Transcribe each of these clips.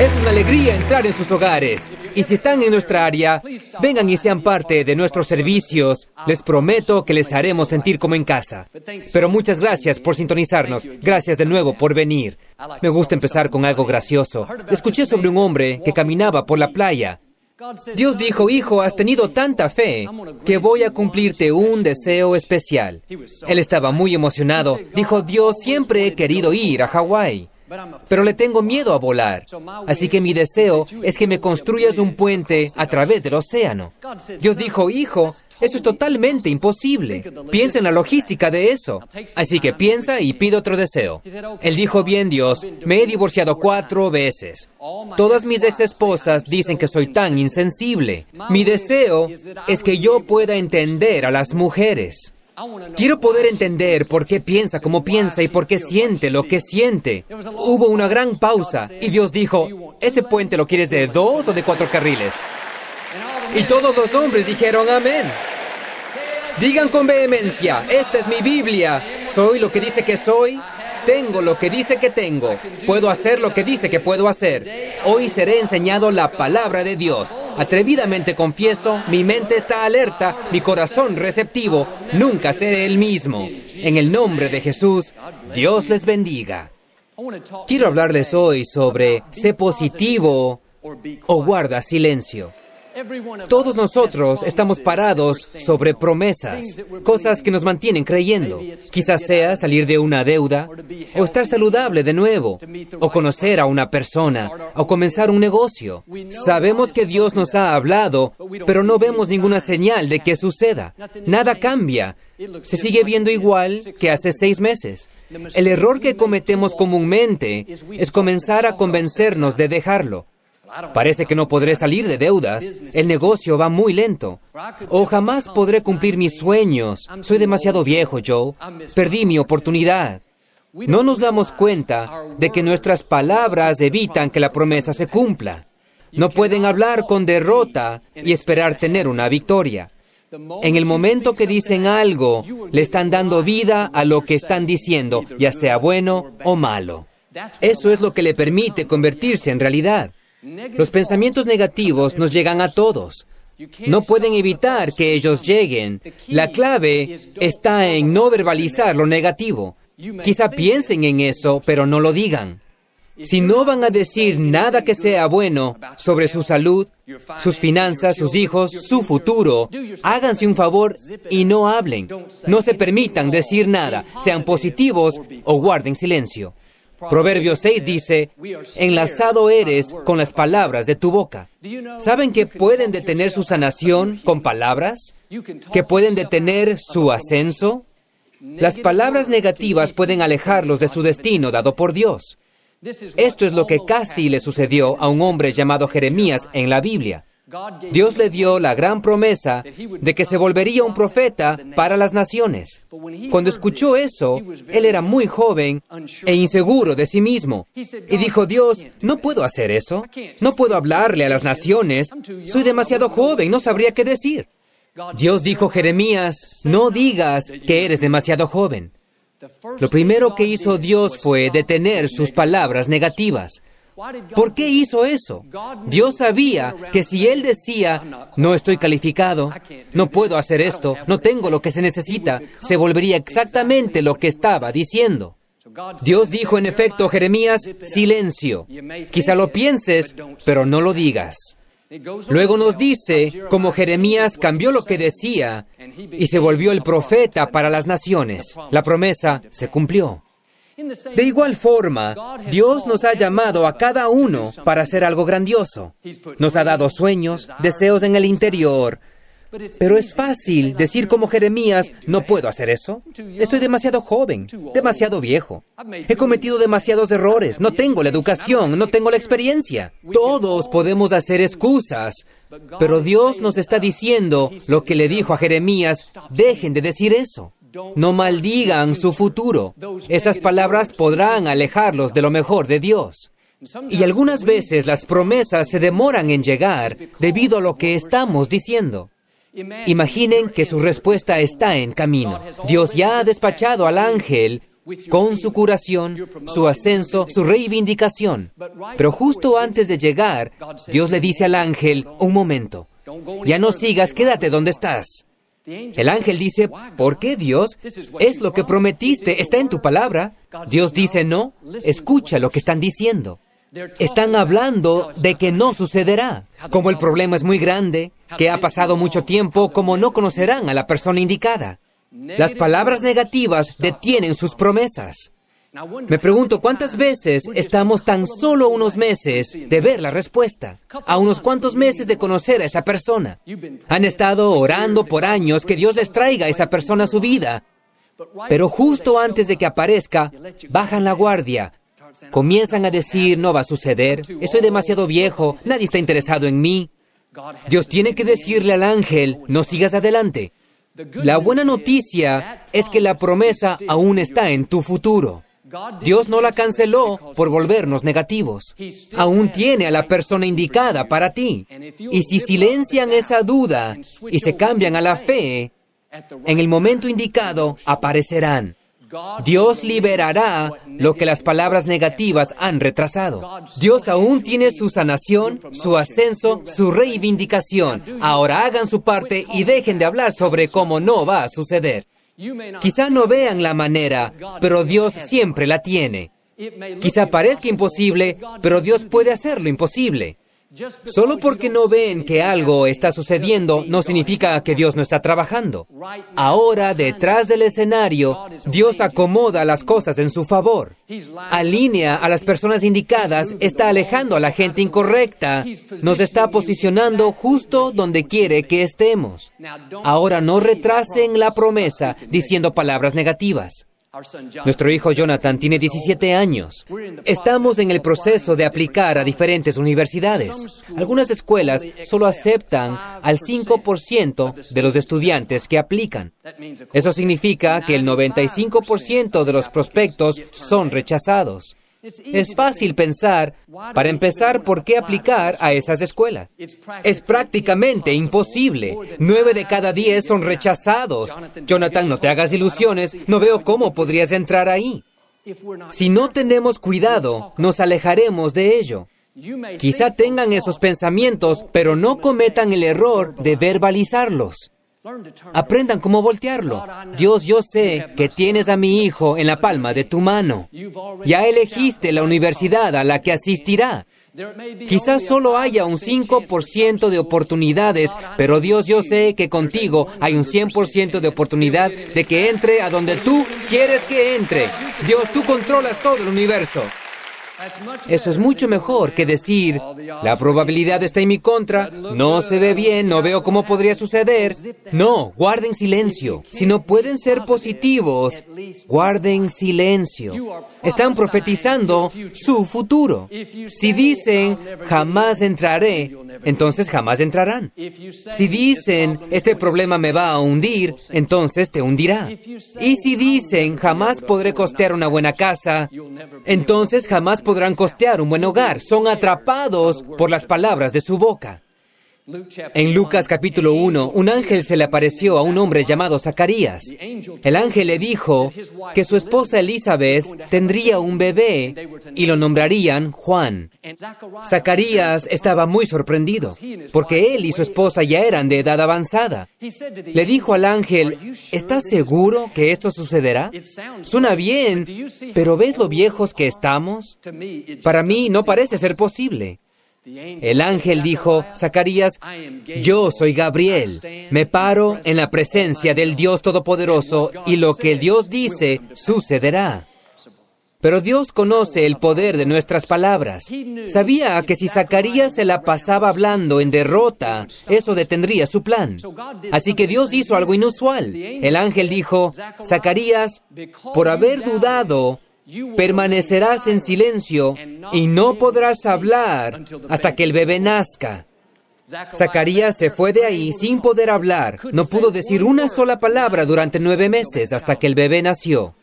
Es una alegría entrar en sus hogares. Y si están en nuestra área, vengan y sean parte de nuestros servicios. Les prometo que les haremos sentir como en casa. Pero muchas gracias por sintonizarnos. Gracias de nuevo por venir. Me gusta empezar con algo gracioso. Escuché sobre un hombre que caminaba por la playa. Dios dijo, hijo, has tenido tanta fe que voy a cumplirte un deseo especial. Él estaba muy emocionado. Dijo, Dios, siempre he querido ir a Hawái pero le tengo miedo a volar. Así que mi deseo es que me construyas un puente a través del océano. Dios dijo, hijo, eso es totalmente imposible. Piensa en la logística de eso. Así que piensa y pide otro deseo. Él dijo, bien Dios, me he divorciado cuatro veces. Todas mis ex esposas dicen que soy tan insensible. Mi deseo es que yo pueda entender a las mujeres. Quiero poder entender por qué piensa como piensa y por qué siente lo que siente. Hubo una gran pausa y Dios dijo, ¿ese puente lo quieres de dos o de cuatro carriles? Y todos los hombres dijeron amén. Digan con vehemencia, esta es mi Biblia. ¿Soy lo que dice que soy? Tengo lo que dice que tengo. Puedo hacer lo que dice que puedo hacer. Hoy seré enseñado la palabra de Dios. Atrevidamente confieso, mi mente está alerta, mi corazón receptivo. Nunca seré el mismo. En el nombre de Jesús, Dios les bendiga. Quiero hablarles hoy sobre sé positivo o guarda silencio. Todos nosotros estamos parados sobre promesas, cosas que nos mantienen creyendo. Quizás sea salir de una deuda, o estar saludable de nuevo, o conocer a una persona, o comenzar un negocio. Sabemos que Dios nos ha hablado, pero no vemos ninguna señal de que suceda. Nada cambia. Se sigue viendo igual que hace seis meses. El error que cometemos comúnmente es comenzar a convencernos de dejarlo. Parece que no podré salir de deudas. El negocio va muy lento. O jamás podré cumplir mis sueños. Soy demasiado viejo, Joe. Perdí mi oportunidad. No nos damos cuenta de que nuestras palabras evitan que la promesa se cumpla. No pueden hablar con derrota y esperar tener una victoria. En el momento que dicen algo, le están dando vida a lo que están diciendo, ya sea bueno o malo. Eso es lo que le permite convertirse en realidad. Los pensamientos negativos nos llegan a todos. No pueden evitar que ellos lleguen. La clave está en no verbalizar lo negativo. Quizá piensen en eso, pero no lo digan. Si no van a decir nada que sea bueno sobre su salud, sus finanzas, sus hijos, su futuro, háganse un favor y no hablen. No se permitan decir nada, sean positivos o guarden silencio. Proverbios 6 dice, enlazado eres con las palabras de tu boca. ¿Saben que pueden detener su sanación con palabras? ¿Que pueden detener su ascenso? Las palabras negativas pueden alejarlos de su destino dado por Dios. Esto es lo que casi le sucedió a un hombre llamado Jeremías en la Biblia. Dios le dio la gran promesa de que se volvería un profeta para las naciones. Cuando escuchó eso, él era muy joven e inseguro de sí mismo. Y dijo, Dios, no puedo hacer eso. No puedo hablarle a las naciones. Soy demasiado joven, no sabría qué decir. Dios dijo, Jeremías, no digas que eres demasiado joven. Lo primero que hizo Dios fue detener sus palabras negativas. ¿Por qué hizo eso? Dios sabía que si Él decía, no estoy calificado, no puedo hacer esto, no tengo lo que se necesita, se volvería exactamente lo que estaba diciendo. Dios dijo en efecto, Jeremías, silencio. Quizá lo pienses, pero no lo digas. Luego nos dice cómo Jeremías cambió lo que decía y se volvió el profeta para las naciones. La promesa se cumplió. De igual forma, Dios nos ha llamado a cada uno para hacer algo grandioso. Nos ha dado sueños, deseos en el interior, Pero es fácil decir como Jeremías, no puedo hacer eso. Estoy demasiado joven, demasiado viejo. He cometido demasiados errores, no tengo la educación, no tengo la experiencia. Todos podemos hacer excusas, pero Dios nos está diciendo lo que le dijo a Jeremías, dejen de decir eso. No maldigan su futuro. Esas palabras podrán alejarlos de lo mejor de Dios. Y algunas veces las promesas se demoran en llegar debido a lo que estamos diciendo. Imaginen que su respuesta está en camino. Dios ya ha despachado al ángel con su curación, su ascenso, su reivindicación. Pero justo antes de llegar, Dios le dice al ángel, un momento, ya no sigas, quédate donde estás. El ángel dice, ¿por qué Dios? Es lo que prometiste, está en tu palabra. Dios dice, no, escucha lo que están diciendo. Están hablando de que no sucederá. Como el problema es muy grande, que ha pasado mucho tiempo, como no conocerán a la persona indicada. Las palabras negativas detienen sus promesas. Me pregunto cuántas veces estamos tan solo unos meses de ver la respuesta, a unos cuantos meses de conocer a esa persona. Han estado orando por años que Dios les traiga a esa persona a su vida, pero justo antes de que aparezca, bajan la guardia, comienzan a decir, no va a suceder, estoy demasiado viejo, nadie está interesado en mí. Dios tiene que decirle al ángel, no sigas adelante. La buena noticia es que la promesa aún está en tu futuro. Dios no la canceló por volvernos negativos. Aún tiene a la persona indicada para ti. Y si silencian esa duda y se cambian a la fe, en el momento indicado aparecerán. Dios liberará lo que las palabras negativas han retrasado. Dios aún tiene su sanación, su ascenso, su reivindicación. Ahora hagan su parte y dejen de hablar sobre cómo no va a suceder. Quizá no vean la manera, pero Dios siempre la tiene. Quizá parezca imposible, pero Dios puede hacer lo imposible. Solo porque no ven que algo está sucediendo no significa que Dios no está trabajando. Ahora, detrás del escenario, Dios acomoda las cosas en su favor. Alinea a las personas indicadas, está alejando a la gente incorrecta, nos está posicionando justo donde quiere que estemos. Ahora no retrasen la promesa diciendo palabras negativas. Nuestro hijo Jonathan tiene 17 años. Estamos en el proceso de aplicar a diferentes universidades. Algunas escuelas solo aceptan al 5% de los estudiantes que aplican. Eso significa que el 95% de los prospectos son rechazados. Es fácil pensar, para empezar, por qué aplicar a esas escuelas. Es prácticamente imposible. Nueve de cada diez son rechazados. Jonathan, no te hagas ilusiones, no veo cómo podrías entrar ahí. Si no tenemos cuidado, nos alejaremos de ello. Quizá tengan esos pensamientos, pero no cometan el error de verbalizarlos. Aprendan cómo voltearlo. Dios, yo sé que tienes a mi hijo en la palma de tu mano. Ya elegiste la universidad a la que asistirá. Quizás solo haya un 5% de oportunidades, pero Dios, yo sé que contigo hay un 100% de oportunidad de que entre a donde tú quieres que entre. Dios, tú controlas todo el universo. Eso es mucho mejor que decir, la probabilidad está en mi contra, no se ve bien, no veo cómo podría suceder. No, guarden silencio. Si no pueden ser positivos, guarden silencio. Están profetizando su futuro. Si dicen, jamás entraré, entonces jamás entrarán. Si dicen, este problema me va a hundir, entonces te hundirá. Y si dicen, jamás podré costear una buena casa, entonces jamás podrán costear un buen hogar. Son atrapados por las palabras de su boca. En Lucas capítulo 1, un ángel se le apareció a un hombre llamado Zacarías. El ángel le dijo que su esposa Elizabeth tendría un bebé y lo nombrarían Juan. Zacarías estaba muy sorprendido porque él y su esposa ya eran de edad avanzada. Le dijo al ángel, ¿estás seguro que esto sucederá? Suena bien, pero ¿ves lo viejos que estamos? Para mí no parece ser posible. El ángel dijo, Zacarías, yo soy Gabriel, me paro en la presencia del Dios Todopoderoso y lo que Dios dice sucederá. Pero Dios conoce el poder de nuestras palabras. Sabía que si Zacarías se la pasaba hablando en derrota, eso detendría su plan. Así que Dios hizo algo inusual. El ángel dijo, Zacarías, por haber dudado, permanecerás en silencio y no podrás hablar hasta que el bebé nazca. Zacarías se fue de ahí sin poder hablar. No pudo decir una sola palabra durante nueve meses hasta que el bebé nació.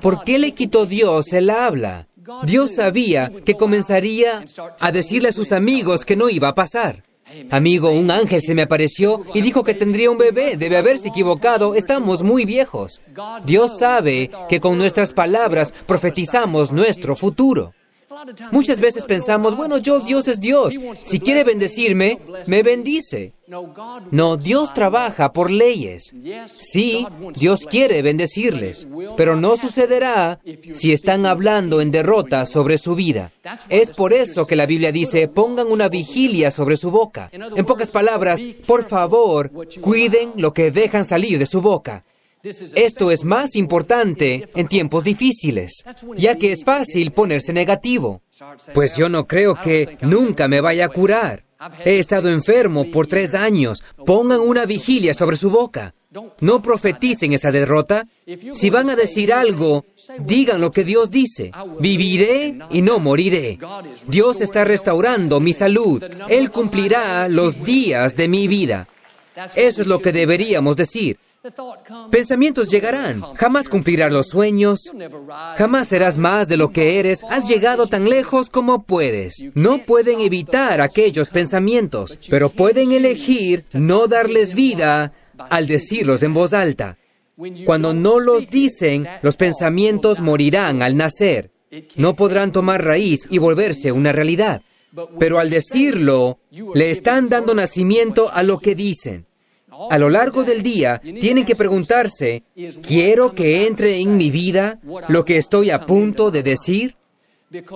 ¿Por qué le quitó Dios el habla? Dios sabía que comenzaría a decirle a sus amigos que no iba a pasar. Amigo, un ángel se me apareció y dijo que tendría un bebé. Debe haberse equivocado. Estamos muy viejos. Dios sabe que con nuestras palabras profetizamos nuestro futuro. Muchas veces pensamos, bueno, yo, Dios es Dios. Si quiere bendecirme, me bendice. No, Dios trabaja por leyes. Sí, Dios quiere bendecirles, pero no sucederá si están hablando en derrota sobre su vida. Es por eso que la Biblia dice, pongan una vigilia sobre su boca. En pocas palabras, por favor, cuiden lo que dejan salir de su boca. Esto es más importante en tiempos difíciles, ya que es fácil ponerse negativo. Pues yo no creo que nunca me vaya a curar. He estado enfermo por tres años. Pongan una vigilia sobre su boca. No profeticen esa derrota. Si van a decir algo, digan lo que Dios dice. Viviré y no moriré. Dios está restaurando mi salud. Él cumplirá los días de mi vida. Eso es lo que deberíamos decir. Pensamientos llegarán. Jamás cumplirás los sueños. Jamás serás más de lo que eres. Has llegado tan lejos como puedes. No pueden evitar aquellos pensamientos, pero pueden elegir no darles vida al decirlos en voz alta. Cuando no los dicen, los pensamientos morirán al nacer. No podrán tomar raíz y volverse una realidad. Pero al decirlo, le están dando nacimiento a lo que dicen. A lo largo del día tienen que preguntarse, ¿quiero que entre en mi vida lo que estoy a punto de decir?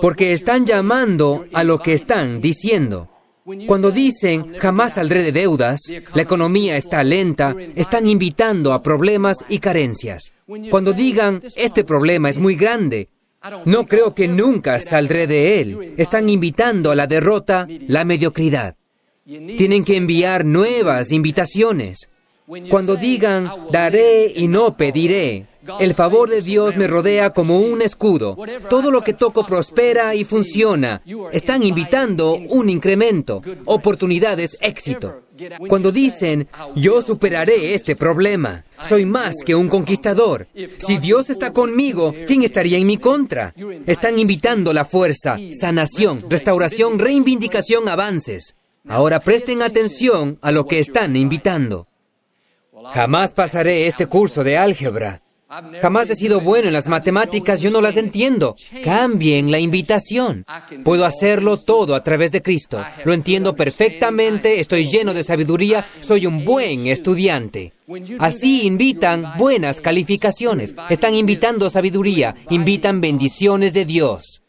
Porque están llamando a lo que están diciendo. Cuando dicen, jamás saldré de deudas, la economía está lenta, están invitando a problemas y carencias. Cuando digan, este problema es muy grande, no creo que nunca saldré de él, están invitando a la derrota, la mediocridad. Tienen que enviar nuevas invitaciones. Cuando digan, daré y no pediré, el favor de Dios me rodea como un escudo. Todo lo que toco prospera y funciona. Están invitando un incremento, oportunidades, éxito. Cuando dicen, yo superaré este problema, soy más que un conquistador. Si Dios está conmigo, ¿quién estaría en mi contra? Están invitando la fuerza, sanación, restauración, reivindicación, avances. Ahora presten atención a lo que están invitando. Jamás pasaré este curso de álgebra. Jamás he sido bueno en las matemáticas, yo no las entiendo. Cambien la invitación. Puedo hacerlo todo a través de Cristo. Lo entiendo perfectamente, estoy lleno de sabiduría, soy un buen estudiante. Así invitan buenas calificaciones. Están invitando sabiduría, invitan bendiciones de Dios.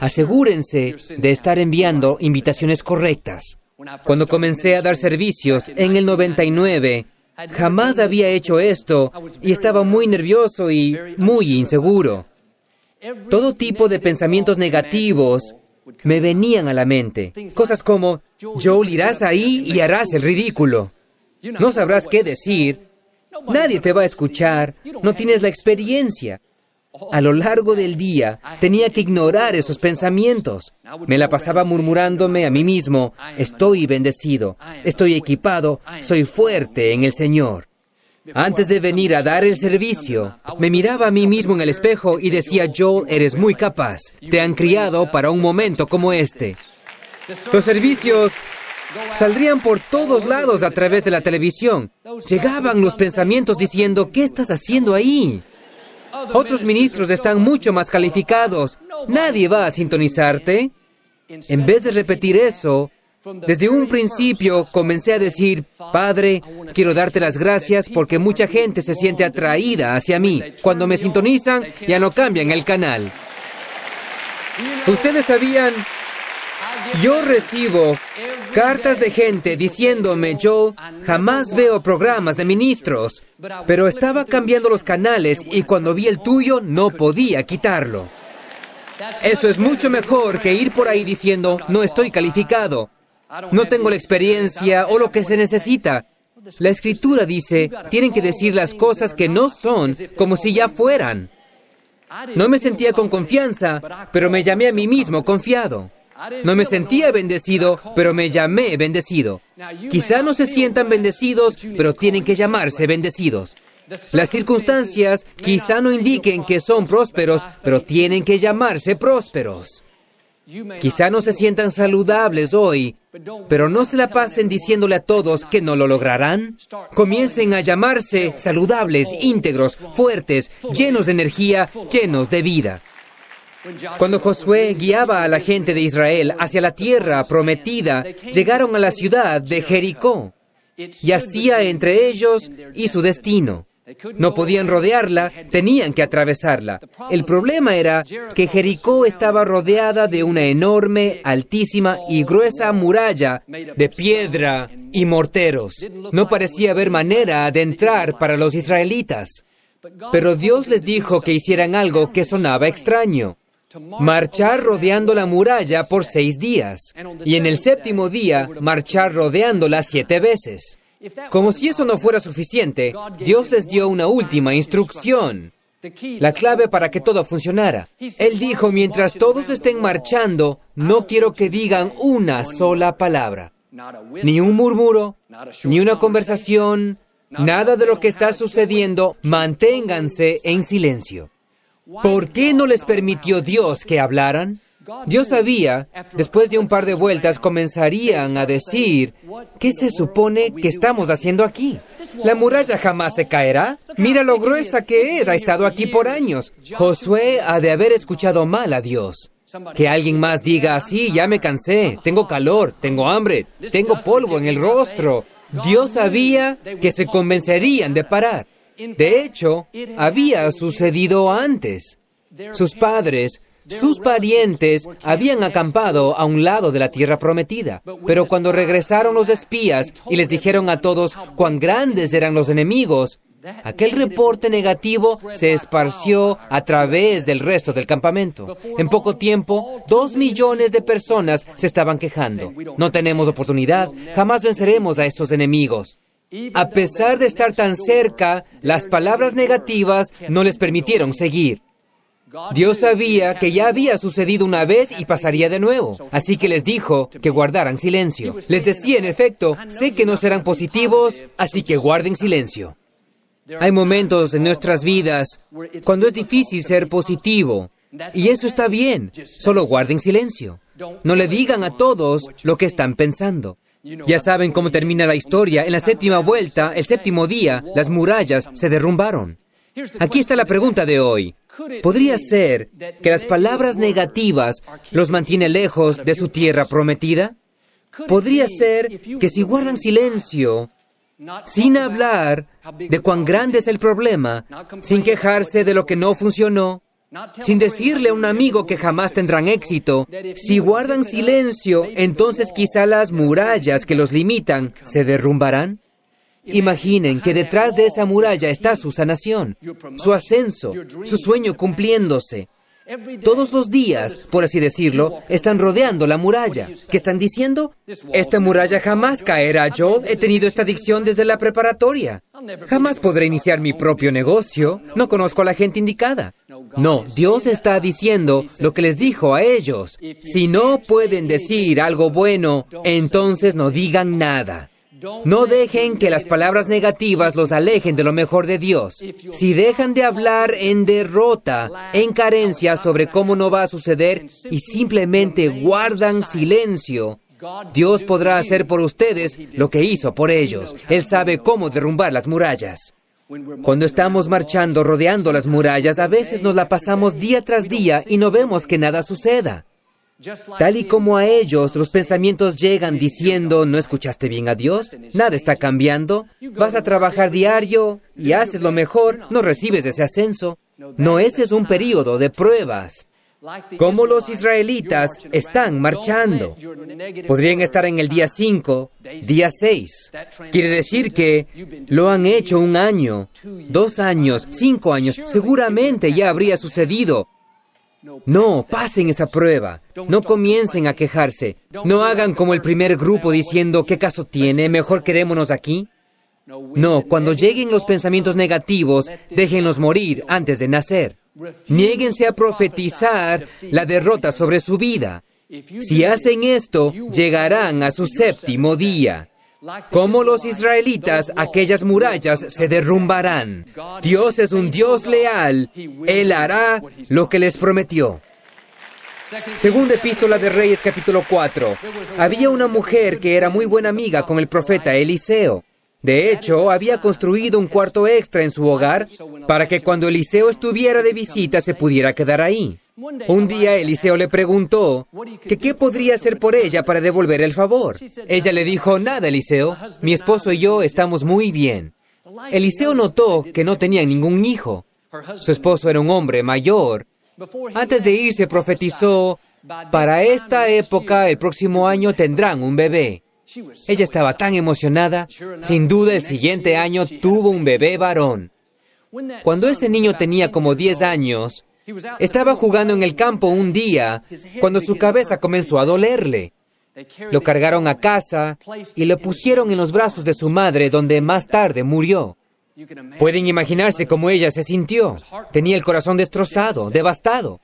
Asegúrense de estar enviando invitaciones correctas. Cuando comencé a dar servicios en el 99, jamás había hecho esto y estaba muy nervioso y muy inseguro. Todo tipo de pensamientos negativos me venían a la mente. Cosas como, Joel, irás ahí y harás el ridículo. No sabrás qué decir. Nadie te va a escuchar. No tienes la experiencia. A lo largo del día tenía que ignorar esos pensamientos. Me la pasaba murmurándome a mí mismo, estoy bendecido, estoy equipado, soy fuerte en el Señor. Antes de venir a dar el servicio, me miraba a mí mismo en el espejo y decía, Joel, eres muy capaz, te han criado para un momento como este. Los servicios saldrían por todos lados a través de la televisión. Llegaban los pensamientos diciendo, ¿qué estás haciendo ahí? Otros ministros están mucho más calificados. Nadie va a sintonizarte. En vez de repetir eso, desde un principio comencé a decir, Padre, quiero darte las gracias porque mucha gente se siente atraída hacia mí. Cuando me sintonizan, ya no cambian el canal. Ustedes sabían Yo recibo cartas de gente diciéndome, yo jamás veo programas de ministros, pero estaba cambiando los canales y cuando vi el tuyo no podía quitarlo. Eso es mucho mejor que ir por ahí diciendo, no estoy calificado, no tengo la experiencia o lo que se necesita. La escritura dice, tienen que decir las cosas que no son como si ya fueran. No me sentía con confianza, pero me llamé a mí mismo confiado. No me sentía bendecido, pero me llamé bendecido. Quizá no se sientan bendecidos, pero tienen que llamarse bendecidos. Las circunstancias quizá no indiquen que son prósperos, pero tienen que llamarse prósperos. Quizá no se sientan saludables hoy, pero no se la pasen diciéndole a todos que no lo lograrán. Comiencen a llamarse saludables, íntegros, fuertes, llenos de energía, llenos de vida. Cuando Josué guiaba a la gente de Israel hacia la tierra prometida, llegaron a la ciudad de Jericó y hacía entre ellos y su destino. No podían rodearla, tenían que atravesarla. El problema era que Jericó estaba rodeada de una enorme, altísima y gruesa muralla de piedra y morteros. No parecía haber manera de entrar para los israelitas. Pero Dios les dijo que hicieran algo que sonaba extraño. Marchar rodeando la muralla por seis días y en el séptimo día marchar rodeándola siete veces. Como si eso no fuera suficiente, Dios les dio una última instrucción, la clave para que todo funcionara. Él dijo, mientras todos estén marchando, no quiero que digan una sola palabra, ni un murmuro, ni una conversación, nada de lo que está sucediendo, manténganse en silencio. ¿Por qué no les permitió Dios que hablaran? Dios sabía, después de un par de vueltas comenzarían a decir, ¿qué se supone que estamos haciendo aquí? ¿La muralla jamás se caerá? Mira lo gruesa que es, ha estado aquí por años. Josué ha de haber escuchado mal a Dios. Que alguien más diga, sí, ya me cansé, tengo calor, tengo hambre, tengo polvo en el rostro. Dios sabía que se convencerían de parar. De hecho, había sucedido antes. Sus padres sus parientes habían acampado a un lado de la tierra prometida, pero cuando regresaron los espías y les dijeron a todos cuán grandes eran los enemigos, aquel reporte negativo se esparció a través del resto del campamento. En poco tiempo, dos millones de personas se estaban quejando. No tenemos oportunidad, jamás venceremos a estos enemigos. A pesar de estar tan cerca, las palabras negativas no les permitieron seguir. Dios sabía que ya había sucedido una vez y pasaría de nuevo, así que les dijo que guardaran silencio. Les decía, en efecto, sé que no serán positivos, así que guarden silencio. Hay momentos en nuestras vidas cuando es difícil ser positivo, y eso está bien, solo guarden silencio. No le digan a todos lo que están pensando. Ya saben cómo termina la historia. En la séptima vuelta, el séptimo día, las murallas se derrumbaron. Aquí está la pregunta de hoy. ¿Podría ser que las palabras negativas los mantiene lejos de su tierra prometida? ¿Podría ser que si guardan silencio, sin hablar de cuán grande es el problema, sin quejarse de lo que no funcionó, sin decirle a un amigo que jamás tendrán éxito, si guardan silencio, entonces quizá las murallas que los limitan se derrumbarán? Imaginen que detrás de esa muralla está su sanación, su ascenso, su sueño cumpliéndose. Todos los días, por así decirlo, están rodeando la muralla. ¿Qué están diciendo? Esta muralla jamás caerá, Joel. He tenido esta adicción desde la preparatoria. Jamás podré iniciar mi propio negocio. No conozco a la gente indicada. No, Dios está diciendo lo que les dijo a ellos. Si no pueden decir algo bueno, entonces no digan nada. No dejen que las palabras negativas los alejen de lo mejor de Dios. Si dejan de hablar en derrota, en carencia sobre cómo no va a suceder y simplemente guardan silencio, Dios podrá hacer por ustedes lo que hizo por ellos. Él sabe cómo derrumbar las murallas. Cuando estamos marchando rodeando las murallas, a veces nos la pasamos día tras día y no vemos que nada suceda. Tal y como a ellos los pensamientos llegan diciendo, ¿no escuchaste bien a Dios? Nada está cambiando. Vas a trabajar diario y haces lo mejor, no recibes ese ascenso. No, ese es un periodo de pruebas. como los israelitas están marchando. Podrían estar en el día 5, día 6. Quiere decir que lo han hecho un año, dos años, cinco años. Seguramente ya habría sucedido. No, pasen esa prueba. No comiencen a quejarse. No hagan como el primer grupo diciendo, ¿qué caso tiene? Mejor quedémonos aquí. No, cuando lleguen los pensamientos negativos, déjenlos morir antes de nacer. Niéguense a profetizar la derrota sobre su vida. Si hacen esto, llegarán a su séptimo día. Como los israelitas, aquellas murallas se derrumbarán. Dios es un Dios leal. Él hará lo que les prometió. Segunda epístola de Reyes capítulo 4. Había una mujer que era muy buena amiga con el profeta Eliseo. De hecho, había construido un cuarto extra en su hogar para que cuando Eliseo estuviera de visita se pudiera quedar ahí. Un día Eliseo le preguntó que qué podría hacer por ella para devolver el favor. Ella le dijo, nada, Eliseo, mi esposo y yo estamos muy bien. Eliseo notó que no tenían ningún hijo. Su esposo era un hombre mayor. Antes de irse profetizó, para esta época, el próximo año tendrán un bebé. Ella estaba tan emocionada. Sin duda, el siguiente año tuvo un bebé varón. Cuando ese niño tenía como 10 años, estaba jugando en el campo un día cuando su cabeza comenzó a dolerle. Lo cargaron a casa y lo pusieron en los brazos de su madre, donde más tarde murió. Pueden imaginarse cómo ella se sintió. Tenía el corazón destrozado, devastado.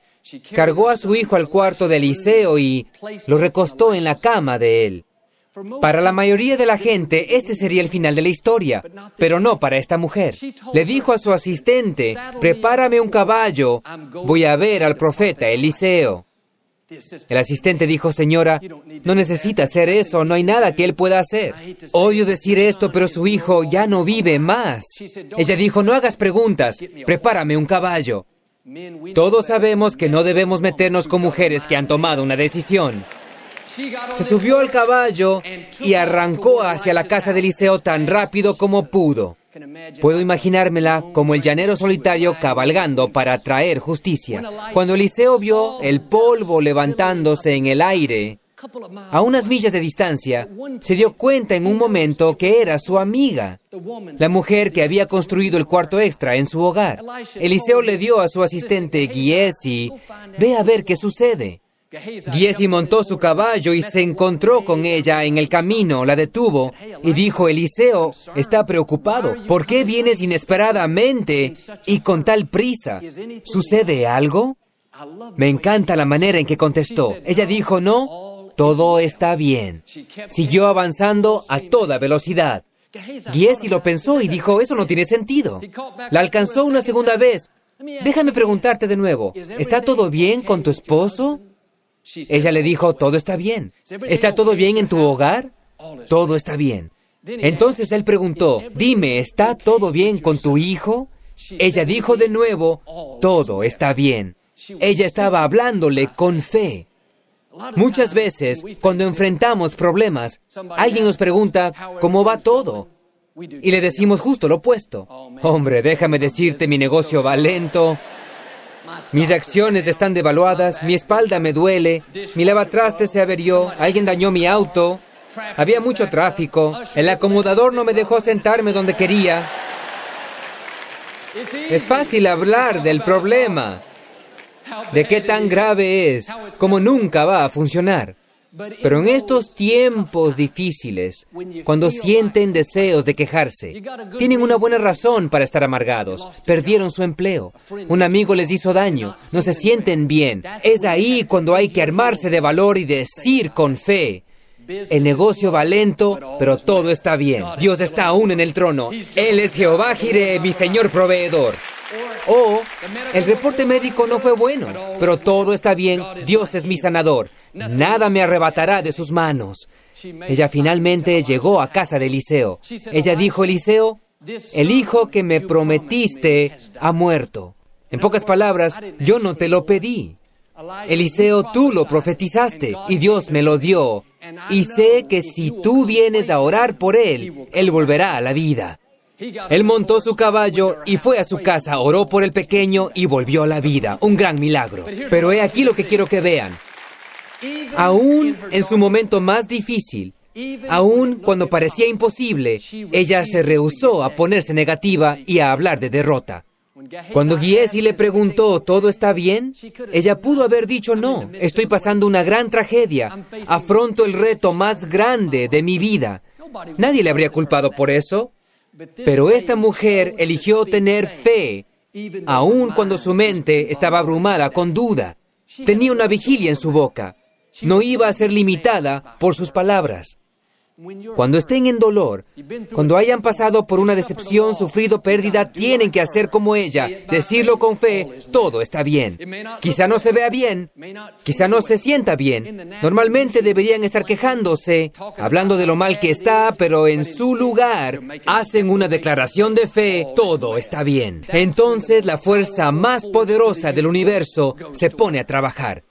Cargó a su hijo al cuarto de Eliseo y lo recostó en la cama de él. Para la mayoría de la gente, este sería el final de la historia, pero no para esta mujer. Le dijo a su asistente, prepárame un caballo, voy a ver al profeta Eliseo. El asistente dijo, señora, no necesita hacer eso, no hay nada que él pueda hacer. Odio decir esto, pero su hijo ya no vive más. Ella dijo, no hagas preguntas, prepárame un caballo. Todos sabemos que no debemos meternos con mujeres que han tomado una decisión. Se subió al caballo y arrancó hacia la casa de Eliseo tan rápido como pudo. Puedo imaginármela como el llanero solitario cabalgando para traer justicia. Cuando Eliseo vio el polvo levantándose en el aire, a unas millas de distancia, se dio cuenta en un momento que era su amiga, la mujer que había construido el cuarto extra en su hogar. Eliseo le dio a su asistente Giesi, ve a ver qué sucede. Giesi montó su caballo y se encontró con ella en el camino, la detuvo y dijo, Eliseo está preocupado, ¿por qué vienes inesperadamente y con tal prisa? ¿Sucede algo? Me encanta la manera en que contestó. Ella dijo, no, todo está bien. Siguió avanzando a toda velocidad. Giesi lo pensó y dijo, eso no tiene sentido. La alcanzó una segunda vez. Déjame preguntarte de nuevo, ¿está todo bien con tu esposo? Ella le dijo, todo está bien. ¿Está todo bien en tu hogar? Todo está bien. Entonces él preguntó, dime, ¿está todo bien con tu hijo? Ella dijo de nuevo, todo está bien. Ella estaba hablándole con fe. Muchas veces, cuando enfrentamos problemas, alguien nos pregunta, ¿cómo va todo? Y le decimos justo lo opuesto. Hombre, déjame decirte, mi negocio va lento, mis acciones están devaluadas, mi espalda me duele, mi lavatraste se averió, alguien dañó mi auto, había mucho tráfico, el acomodador no me dejó sentarme donde quería. Es fácil hablar del problema, de qué tan grave es, como nunca va a funcionar. Pero en estos tiempos difíciles, cuando sienten deseos de quejarse, tienen una buena razón para estar amargados. Perdieron su empleo. Un amigo les hizo daño. No se sienten bien. Es ahí cuando hay que armarse de valor y decir con fe, el negocio va lento, pero todo está bien. Dios está aún en el trono. Él es Jehová Jireh, mi Señor proveedor. O el reporte médico no fue bueno, pero todo está bien. Dios es mi sanador. Nada me arrebatará de sus manos. Ella finalmente llegó a casa de Eliseo. Ella dijo, Eliseo, el hijo que me prometiste ha muerto. En pocas palabras, yo no te lo pedí. Eliseo, tú lo profetizaste y Dios me lo dio. Y sé que si tú vienes a orar por él, él volverá a la vida. Él montó su caballo y fue a su casa, oró por el pequeño y volvió a la vida. Un gran milagro. Pero he aquí lo que quiero que vean. Aún en su momento más difícil, aún cuando parecía imposible, ella se rehusó a ponerse negativa y a hablar de derrota. Cuando Giesi le preguntó, ¿todo está bien? Ella pudo haber dicho, no, estoy pasando una gran tragedia, afronto el reto más grande de mi vida. Nadie le habría culpado por eso. Pero esta mujer eligió tener fe, aun cuando su mente estaba abrumada con duda. Tenía una vigilia en su boca. No iba a ser limitada por sus palabras. Cuando estén en dolor, cuando hayan pasado por una decepción, sufrido pérdida, tienen que hacer como ella, decirlo con fe, todo está bien. Quizá no se vea bien, quizá no se sienta bien. Normalmente deberían estar quejándose, hablando de lo mal que está, pero en su lugar hacen una declaración de fe, todo está bien. Entonces la fuerza más poderosa del universo se pone a trabajar.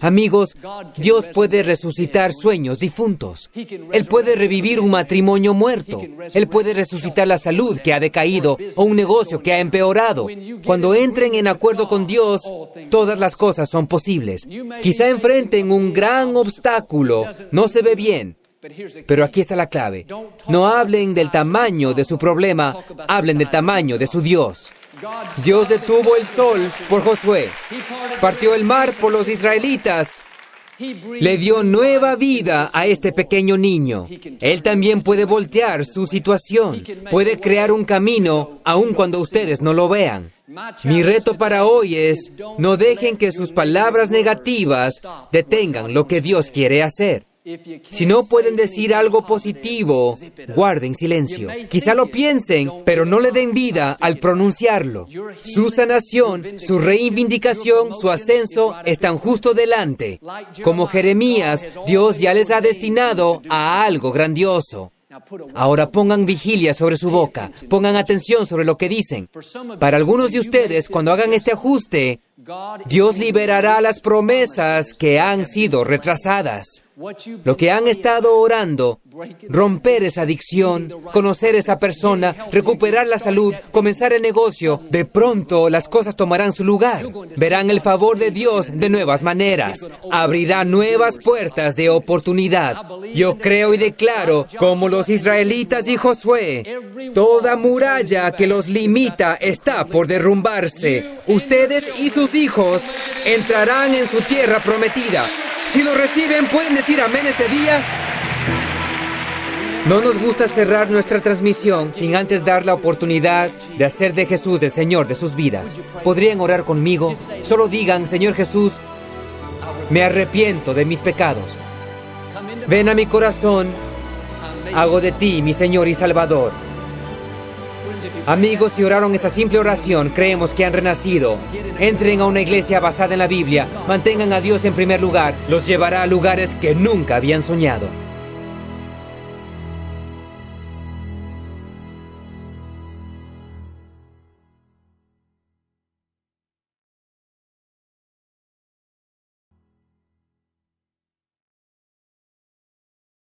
Amigos, Dios puede resucitar sueños difuntos. Él puede revivir un matrimonio muerto. Él puede resucitar la salud que ha decaído o un negocio que ha empeorado. Cuando entren en acuerdo con Dios, todas las cosas son posibles. Quizá enfrenten un gran obstáculo. No se ve bien. Pero aquí está la clave. No hablen del tamaño de su problema, hablen del tamaño de su Dios. Dios detuvo el sol por Josué, partió el mar por los israelitas, le dio nueva vida a este pequeño niño. Él también puede voltear su situación, puede crear un camino aun cuando ustedes no lo vean. Mi reto para hoy es, no dejen que sus palabras negativas detengan lo que Dios quiere hacer. Si no pueden decir algo positivo, guarden silencio. Quizá lo piensen, pero no le den vida al pronunciarlo. Su sanación, su reivindicación, su ascenso están justo delante. Como Jeremías, Dios ya les ha destinado a algo grandioso. Ahora pongan vigilia sobre su boca, pongan atención sobre lo que dicen. Para algunos de ustedes, cuando hagan este ajuste, Dios liberará las promesas que han sido retrasadas. Lo que han estado orando, romper esa adicción, conocer esa persona, recuperar la salud, comenzar el negocio, de pronto las cosas tomarán su lugar. Verán el favor de Dios de nuevas maneras. Abrirá nuevas puertas de oportunidad. Yo creo y declaro, como los israelitas y Josué, toda muralla que los limita está por derrumbarse. Ustedes y sus hijos entrarán en su tierra prometida. Si lo reciben, pueden decir amén este día. No nos gusta cerrar nuestra transmisión sin antes dar la oportunidad de hacer de Jesús el Señor de sus vidas. ¿Podrían orar conmigo? Solo digan, Señor Jesús, me arrepiento de mis pecados. Ven a mi corazón, hago de ti mi Señor y Salvador. Amigos, si oraron esta simple oración, creemos que han renacido. Entren a una iglesia basada en la Biblia, mantengan a Dios en primer lugar, los llevará a lugares que nunca habían soñado.